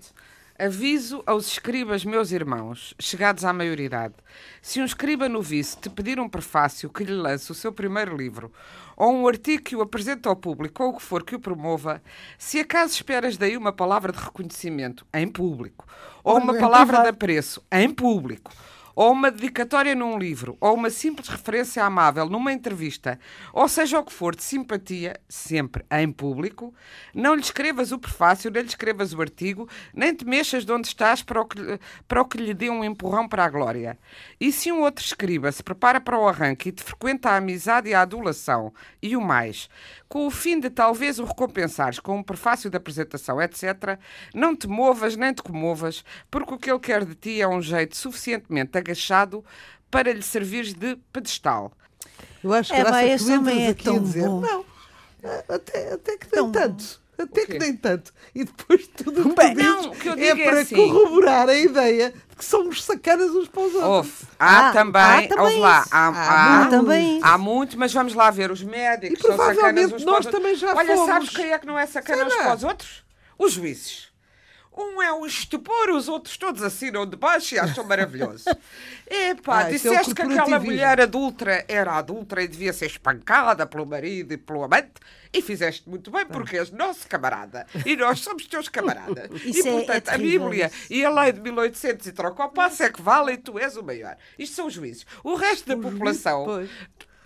Aviso aos escribas, meus irmãos, chegados à maioridade. Se um escriba novice te pedir um prefácio que lhe lance o seu primeiro livro, ou um artigo que o apresente ao público, ou o que for que o promova, se acaso esperas daí uma palavra de reconhecimento em público, ou uma Olha, palavra de apreço em público, ou uma dedicatória num livro, ou uma simples referência amável numa entrevista, ou seja o que for de simpatia, sempre em público, não lhe escrevas o prefácio, nem lhe escrevas o artigo, nem te mexas de onde estás para o que, para o que lhe dê um empurrão para a glória. E se um outro escriba se prepara para o arranque e te frequenta a amizade e a adulação, e o mais, com o fim de talvez o recompensares com um prefácio de apresentação, etc., não te movas nem te comovas, porque o que ele quer de ti é um jeito suficientemente agachado para lhe servires de pedestal. Eu acho É, graça que tu entras é aqui a tão dizer, bom. não, até, até que nem tanto. Até que nem tanto. E depois tudo o que Bem, tu dizes não, o que eu é digo é para assim. corroborar a ideia de que somos sacanas uns para os outros. Houve. Há Ah, também, há também ouve lá, isso. há, Há há, Há também isso. há muito, mas vamos lá ver, os médicos E são sacanas provavelmente uns nós para os também já Olha, fomos. sabes quem é que não é sacana uns Será? para os outros? Os juízes. Um é o estupor, os outros todos assinam de baixo e acham maravilhoso. [LAUGHS] Epá, Ah, isso é o disseste que aquela corporativismo. mulher adulta era adulta e devia ser espancada pelo marido e pelo amante e fizeste muito bem porque és nosso camarada e nós somos teus camaradas. [LAUGHS] Isso e é- é portanto a terrível Bíblia e a lei de 1800 e troca ao passo é que vale e tu és o maior. Isto são os juízes. O resto da população, Pois.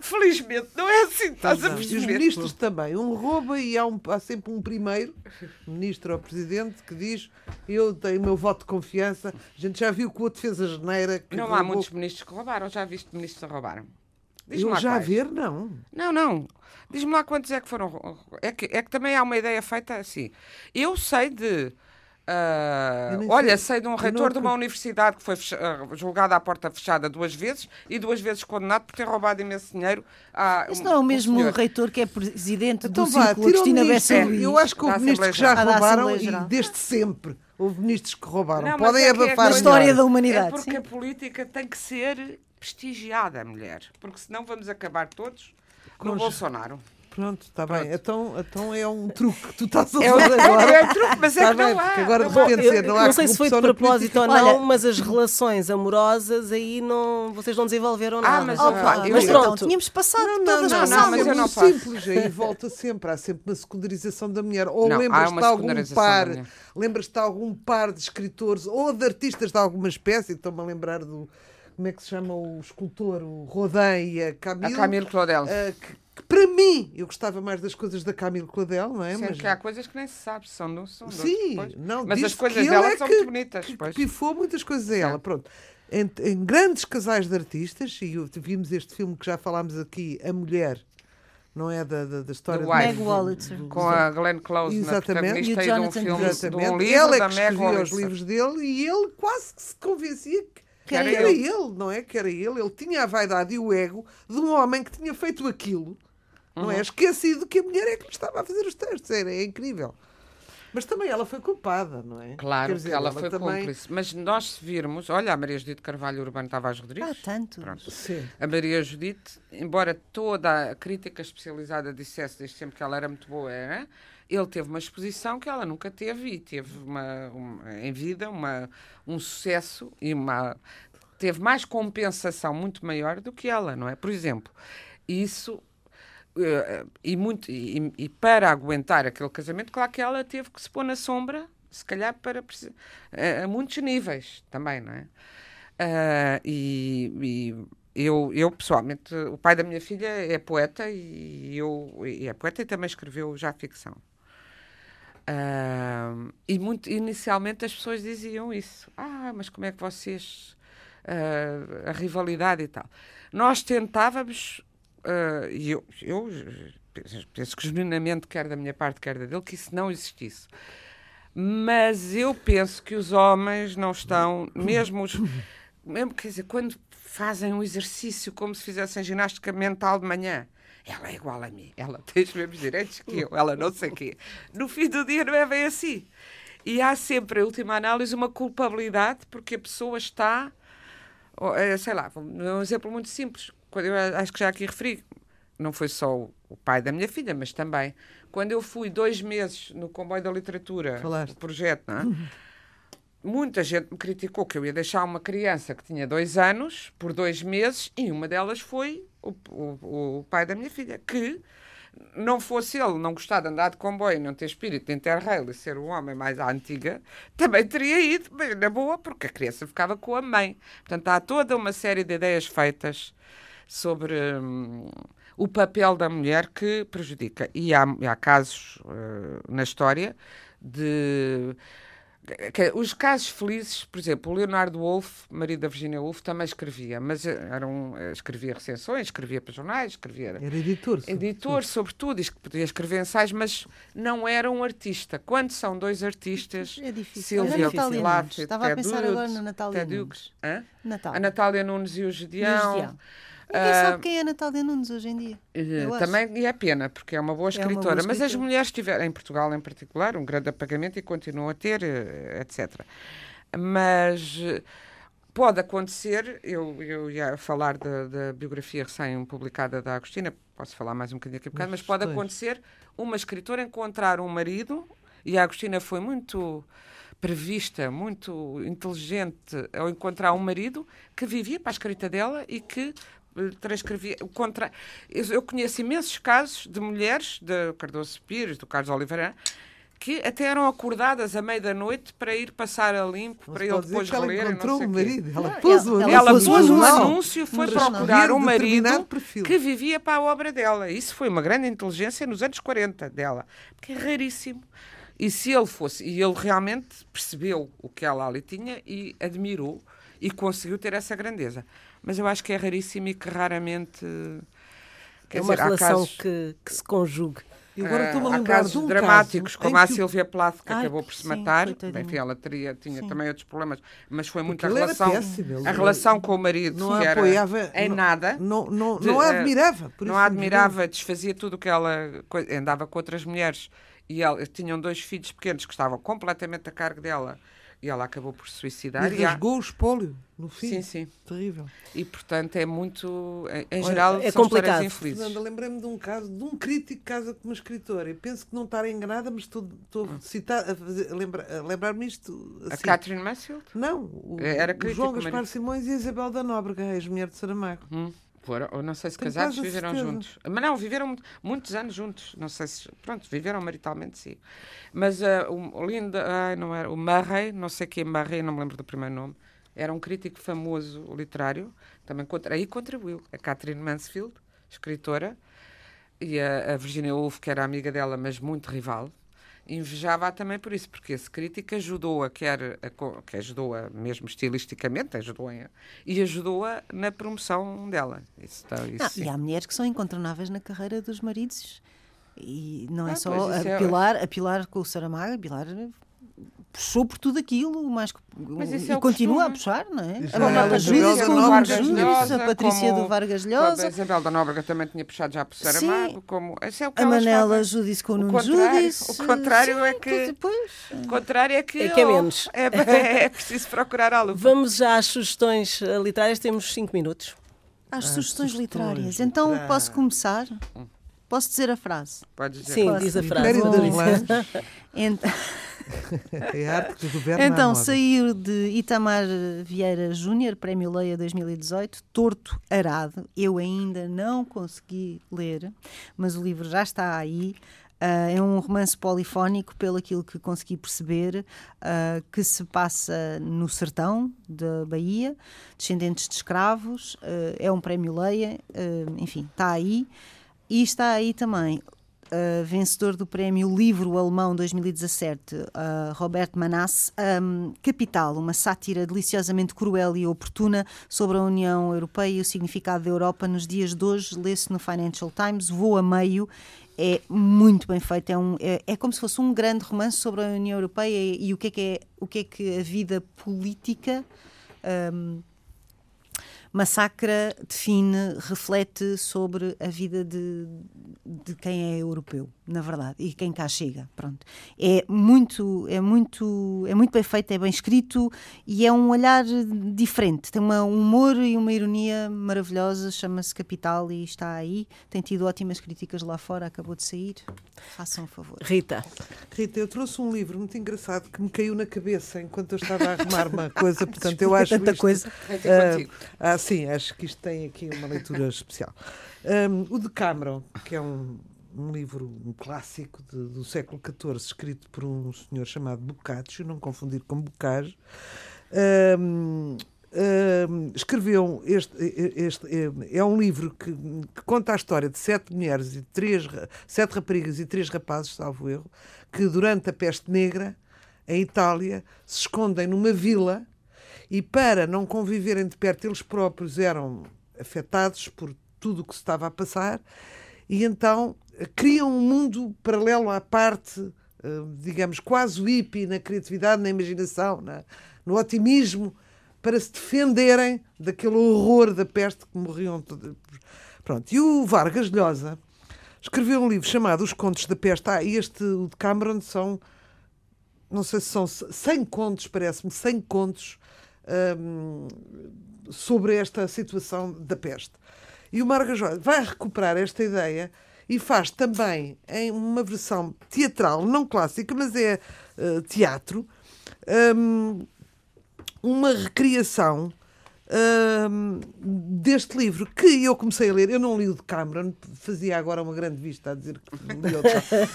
felizmente, não é assim, estás a E os perceber? ministros também. Um rouba e há, um- há sempre um primeiro, ministro ou presidente, que diz: Eu tenho o meu voto de confiança. A gente já viu que o outro fez a geneira. Não há roubou. muitos ministros que roubaram. Já viste ministros que roubaram? Diz-me lá já quais. ver, não. Não, não. Diz-me lá quantos é que foram. É que, é que também há uma ideia feita assim. Eu sei de nem olha, sei. sei de um reitor não de uma universidade que foi ah, julgado à porta fechada duas vezes e duas vezes condenado por ter roubado imenso dinheiro. a um- não é o um mesmo senhor. reitor que é presidente Então do vá, Círculo ministro. Bessa Luís. Eu acho que houve ministros que já. Ah, roubaram e desde sempre houve ministros que roubaram. Não, Podem é é abafar coisa- Na história melhor. da humanidade. É porque sim. a política tem que ser prestigiada, mulher. Porque senão vamos acabar todos no Com- Bolsonaro. Pronto, está bem. Pronto. Então, então é um truque que tu estás a É usar agora. é o truque, mas é Está que não bem, há. porque agora Não há. repente Eu- dizer, não há não sei se foi de propósito ou não, Olha- mas as relações amorosas aí não, vocês não desenvolveram nada. mas, Oh, Ah, pá, eu- mas eu- então, tínhamos passado Não, não, todas não, não, passámos. mas é eu não faço. simples. Aí volta sempre. Há sempre uma secundarização da mulher. Ou Não, há lembras-te de algum par, lembras-te de algum par de escritores ou de artistas de alguma espécie? Estou-me a lembrar do. Como é que se chama o escultor, o Rodin e a Camille? A Camilo Claudel. ah, que, que para mim, eu gostava mais das coisas da Camille Claudel, não é? Sendo Mas- que há coisas que nem se sabe, são um, são Sim, outro, não, mas as coisas ele dela é são que- muito bonitas. que, pois. pifou muitas coisas a ela. Pronto. Em, em grandes casais de artistas, e vimos este filme que já falámos aqui, A Mulher, não é da, da, da história Do Wife. Meg Wolitzer. Com a Glenn Close na Exatamente. protagonista E o e de um Jonathan filme, de um livro Ela é da que escrevia os livros dele e ele quase que se convencia que, Que era era ele. ele, não é? Que era ele. Ele tinha a vaidade e o ego de um homem que tinha feito aquilo, não Uhum. é? Esquecido que a mulher é que lhe estava a fazer os testes. Era, é incrível. Mas também ela foi culpada, não é? Claro dizer, que ela foi também... cúmplice. Mas nós se virmos, olha, a Maria Judite Carvalho Urbano Tavares Rodrigues. Há tanto. Pronto. Sim. A Maria Judite, embora toda a crítica especializada dissesse desde sempre que ela era muito boa, era, ele teve uma exposição que ela nunca teve e teve uma, uma- em vida uma, um sucesso e uma teve mais compensação muito maior do que ela, não é? Por exemplo, isso e, muito, e, e para aguentar aquele casamento, claro que ela teve que se pôr na sombra, se calhar para a, a muitos níveis também, não é? Ah, e, e eu, eu, pessoalmente, o pai da minha filha é poeta e, eu, e é poeta e também escreveu já ficção. Ah, e muito, inicialmente as pessoas diziam isso. Ah, mas como é que vocês. ah, a rivalidade e tal. Nós tentávamos, e eu, eu penso- que genuinamente, quer da minha parte, quer da dele, que isso não existisse. Mas eu penso que os homens não estão, mesmo os. Mesmo, quer dizer, quando fazem um exercício como se fizessem ginástica mental de manhã, ela é igual a mim, ela tem os mesmos direitos que eu, ela não sei o quê. No fim do dia não é bem assim. E há sempre, em última análise, uma culpabilidade porque a pessoa está. eh, Sei lá, um exemplo muito simples. Eu acho que já aqui referi, não foi só o- o pai da minha filha, mas também quando eu fui dois meses no comboio da literatura, Falaste. o projeto, não é? Muita gente me criticou que eu ia deixar uma criança que tinha dois anos por dois meses e uma delas foi o, o- o pai da minha filha, que não fosse ele não gostar de andar de comboio, não ter espírito de interrail e ser um homem mais à antiga, também teria ido, mas na boa, porque a criança ficava com a mãe. Portanto, há toda uma série de ideias feitas sobre hum, o papel da mulher que prejudica. E há, e há casos eh, na história de. que- os casos felizes, por exemplo, o Leonardo Wolff, marido da Virginia Woolf, também escrevia, mas era eh, escrevia recensões, escrevia para jornais, escrevia Era editor. sim. editor, sobretudo, diz que podia escrever ensaios, mas não era um artista. Quando são dois artistas, É difícil. Silvia a Natália e Estava a Ted pensar Hughes, agora na Natália Ted Nunes. Hã? Natal. A Natália Nunes e o E o Gedeão. Ninguém sabe quem é a Natália Nunes hoje em dia. Acho. Também, e é pena, porque é uma boa É uma boa escritora. Mas as escritora. mulheres tiveram, em Portugal em particular, um grande apagamento e continuam a ter, eh, etc. Mas eh, pode acontecer, eu, eu ia falar da, da biografia recém-publicada da Agostina, posso falar mais um bocadinho aqui a bocado, mas pode questões. acontecer uma escritora encontrar um marido, e a Agostina foi muito prevista, muito inteligente ao encontrar um marido que vivia para a escrita dela e que transcrevia o contra eu, eu conheço imensos casos de mulheres de Cardoso Pires, do Carlos Oliveira que até eram acordadas à meia da noite para ir passar a limpo para ele depois que ela reler encontrou sei o quê. marido. Ela pôs o ela ela pôs um anúncio, foi procurar um marido que vivia para a obra dela. Isso foi uma grande inteligência nos anos 40 dela, porque é raríssimo. E se ele fosse, e ele realmente percebeu o que ela ali tinha e admirou e conseguiu ter essa grandeza. Mas eu acho que é raríssimo e que raramente. Quer é uma dizer, há relação casos... que, que se conjugue. E agora Ah, estou-me a há lembrar casos de um dramáticos, caso como a que Silvia Plath, que Ai, acabou por se sim, matar. Enfim, ela teria, tinha Sim. também outros problemas, mas foi muito a relação, péssimo, a relação com o marido, não que a era apoiava em não- nada. Não, não, não a eh, admirava. por não isso a simplesmente. admirava, desfazia tudo o que ela andava com outras mulheres e ela, tinham dois filhos pequenos que estavam completamente a cargo dela e ela acabou por se suicidar. E E, há- o espólio no fim. sim, sim. Terrível. E portanto é muito, em, em Olha, geral, é são complicado. histórias infelizes. Fernanda, lembrei-me de um caso de um crítico que casa com uma escritora. Eu penso que não estar enganada, mas estou, estou a, citar, a, fazer- a lembra- a lembrar-me isto. A Assim. Catherine Mansfield? Não, o, Era o crítico, João mas- Gaspar Simões e a Isabel da Nóbrega, ex-mulher de Saramago. Hum, foram, ou não sei se Tenho casados a viveram certeza. juntos. Mas não, viveram mu- muitos anos juntos. Não sei se. Pronto, viveram maritalmente, sim. Mas ah, o o Linda. Ai, não era. O Murray, não sei quem é Murray, não me lembro do primeiro nome. Era um crítico famoso literário. Também aí contribuiu. A Catherine Mansfield, escritora. E a, a Virginia Woolf, que era amiga dela, mas muito rival. Invejava-a também por isso, porque esse crítico ajudou-a, quer a que ajudou-a mesmo estilisticamente, ajudou-a e ajudou-a na promoção dela. Isso, está, isso Ah, sim. e há mulheres que são incontornáveis na carreira dos maridos. E não é Ah, só pois, isso a é- Pilar, a Pilar com o Saramago, a Pilar puxou por tudo aquilo, mais que- Mas e é continua costume. a puxar, não é? Isso A é Manuela a Júdice Isabel com o Júdice, Lhosa, a Patrícia como- do Vargas como A Lhosa, Isabel da Nóbrega também tinha puxado já por Saramago, como... É o que a Manela. Júdice com o Nuno Júdice. o contrário Sim, é que- Depois, O contrário é que... É que é menos. [LAUGHS] É, é preciso procurar a lupa. Vamos já às sugestões eh, literárias, temos cinco minutos. às Ah, sugestões sugestões literárias. Então posso começar? Posso dizer a frase? Pode dizer. Sim, Posso? diz a frase. Império das Patrícia. Lãs Ent- [LAUGHS] é a arte que governa Então, saiu de Itamar Vieira Júnior, Prémio Leia 2018, Torto Arado. Eu ainda não consegui ler, mas o livro já está aí. Ah, é um romance polifónico, pelo aquilo que consegui perceber, ah, que se passa no sertão da Bahia, descendentes de escravos. ah, é um prémio Leia, enfim, está aí. E está aí também Uh, vencedor do prémio Livro Alemão 2017, uh, Roberto Manasse, um, Capital, uma sátira deliciosamente cruel e oportuna sobre a União Europeia e o significado da Europa. Nos dias de hoje, lê-se no Financial Times, voa meio, é muito bem feito, é, um, é, é como se fosse um grande romance sobre a União Europeia e, e o, que é que é, o que é que a vida política. Um, massacra, define, reflete sobre a vida de, de quem é europeu, na verdade, e quem cá chega. Pronto. É muito, é muito, é muito bem feito, é bem escrito e é um olhar diferente. Tem uma, um humor e uma ironia maravilhosa, chama-se Capital e está aí. Tem tido ótimas críticas lá fora, acabou de sair. Façam um favor. Rita, Rita, eu trouxe um livro muito engraçado que me caiu na cabeça enquanto eu estava a arrumar uma coisa, portanto eu acho Tanta isto- coisa. Tem sim, acho que isto tem aqui uma leitura especial. Um, o de Cameron, que é um, um livro, um clássico de- do século XIV, escrito por um senhor chamado Boccaccio, não confundir com Bocage, um, um, escreveu este, este, é um livro que, que conta a história de sete mulheres e três sete raparigas e três rapazes, salvo erro, que durante a peste negra em Itália se escondem numa vila e para não conviverem de perto eles próprios eram afetados por tudo o que se estava a passar e então eh, criam um mundo paralelo à parte, eh, digamos, quase hippie na criatividade, na imaginação, na- no otimismo, para se defenderem daquele horror da peste que morriam todos. Pronto, e o Vargas Llosa escreveu um livro chamado Os Contos da Peste. Ah, este, o de Cameron, são, não sei se são 100 contos, parece-me, 100 contos sobre esta situação da peste. E o Margas Llosa vai recuperar esta ideia e faz também em uma versão teatral, não clássica, mas é eh, teatro, hum, uma recriação deste livro que eu comecei a ler. Eu não li o de Cameron, fazia agora uma grande vista a dizer que li outro,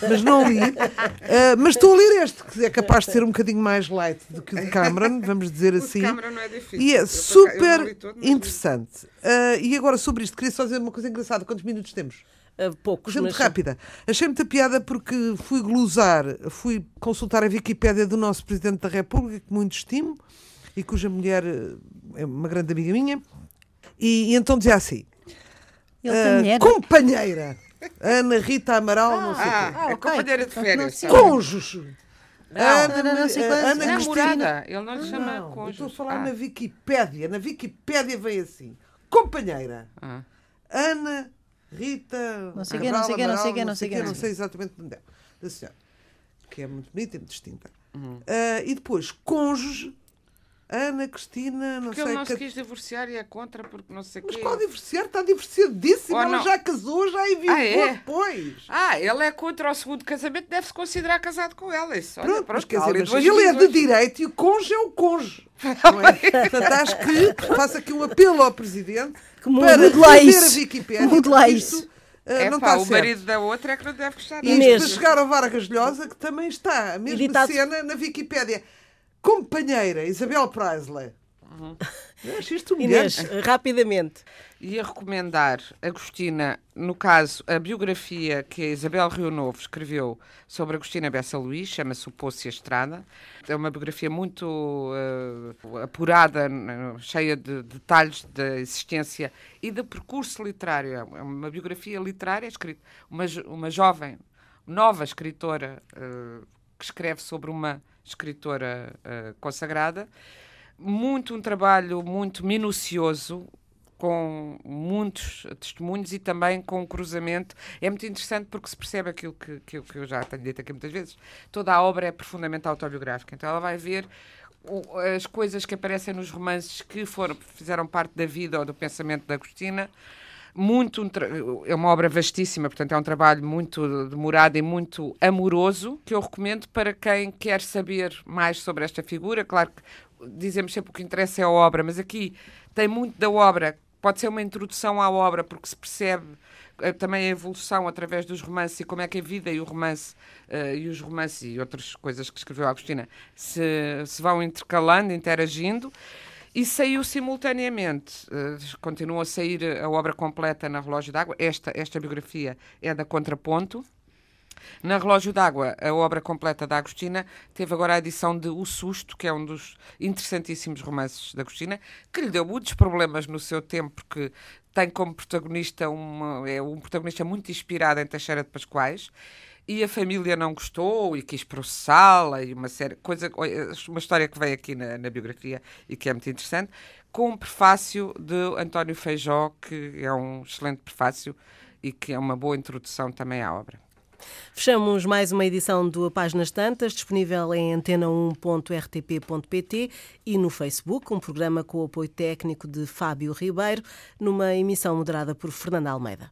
mas não li. Ah, mas estou a ler este, que é capaz de ser um bocadinho mais light do que o de Cameron, vamos dizer [LAUGHS] O de assim. Câmara não é difícil. E é Eu, super todo, mas interessante. Ah, e agora sobre isto, queria só dizer uma coisa engraçada. Quantos minutos temos? eh, poucos, Coisa muito mas rápida. Achei muita piada porque fui glosar, fui consultar a Wikipédia do nosso Presidente da República, que muito estimo, e cuja mulher eh, é uma grande amiga minha, e, e então dizia assim: ah, mulher. companheira, Ana Rita Amaral, não sei o quê. Ah, Ah, é ok. companheira de férias. não? Cônjuge. Ana, não, não sei quantos. Ana Namorada. Cristina. Ele não lhe chama Não, eu estou a cônjuge. falar Ah, na Wikipédia. Na Wikipédia vem assim. Companheira. ah. Ana Rita. Não sei Cabral não sei não sei Amaral, quê, não sei não não sei exatamente o nome dela. Da senhora. Que é muito bonita e muito distinta. Uhum. Ah, e depois, cônjuge. Ana Cristina, não Porque sei ele não se que- quis divorciar e é contra porque não sei o Mas quê. qual divorciar? Está divorciadíssima. Ela já casou, já enviou Ah, é? depois. Ah, ele é contra o segundo casamento, deve-se considerar casado com ela. Isso. Olha, Pronto, mas quer dizer, mas ele é de direito e o cônjuge é o cônjuge. [LAUGHS] Não é? Portanto, acho que faço aqui um apelo ao Presidente Que para rever a Wikipédia. Mude porque isto, É não pá, está o certo. marido da outra é que não deve gostar E disso. isto para chegar ao Vargas Llosa, que também está a mesma Editado- cena na Wikipédia. Companheira, Isabel Presley. Uhum. Eu acho isto. Inês, rapidamente. Ia recomendar, Agostina, no caso, a biografia que a Isabel Rio Novo escreveu sobre Agostina Bessa Luís, chama-se O Poço e a Estrada. É uma biografia muito eh, apurada, cheia de detalhes da existência e do percurso literário. É uma biografia literária, escrita uma, uma jovem, nova escritora eh, que escreve sobre uma escritora eh, consagrada. Muito um trabalho muito minucioso, com muitos testemunhos e também com um cruzamento. É muito interessante porque se percebe aquilo que, que, que eu já tenho dito aqui muitas vezes. Toda a obra é profundamente autobiográfica. Então ela vai ver as coisas que aparecem nos romances que foram, fizeram parte da vida ou do pensamento da Agostina. Muito é uma obra vastíssima, portanto é um trabalho muito demorado e muito amoroso que eu recomendo para quem quer saber mais sobre esta figura. Claro que dizemos sempre o que interessa é a obra, mas aqui tem muito da obra. Pode ser uma introdução à obra, porque se percebe eh, também a evolução através dos romances e como é que a vida e o romance eh, e os romances e outras coisas que escreveu Agostina se, se vão intercalando, interagindo. E saiu simultaneamente, eh, continua a sair a obra completa na Relógio d'Água. Esta, esta biografia é da Contraponto. Na Relógio d'Água, a obra completa da Agostina teve agora a edição de O Susto, que é um dos interessantíssimos romances da Agostina, que lhe deu muitos problemas no seu tempo, porque tem como protagonista uma, é um protagonista muito inspirado em Teixeira de Pascoais. E a família não gostou e quis processá-la e uma série coisa, uma história que vem aqui na, na biografia e que é muito interessante, com um prefácio de António Feijó, que é um excelente prefácio e que é uma boa introdução também à obra. Fechamos mais uma edição do Páginas Tantas, disponível em antena1.rtp.pt e no Facebook, um programa com o apoio técnico de Fábio Ribeiro, numa emissão moderada por Fernanda Almeida.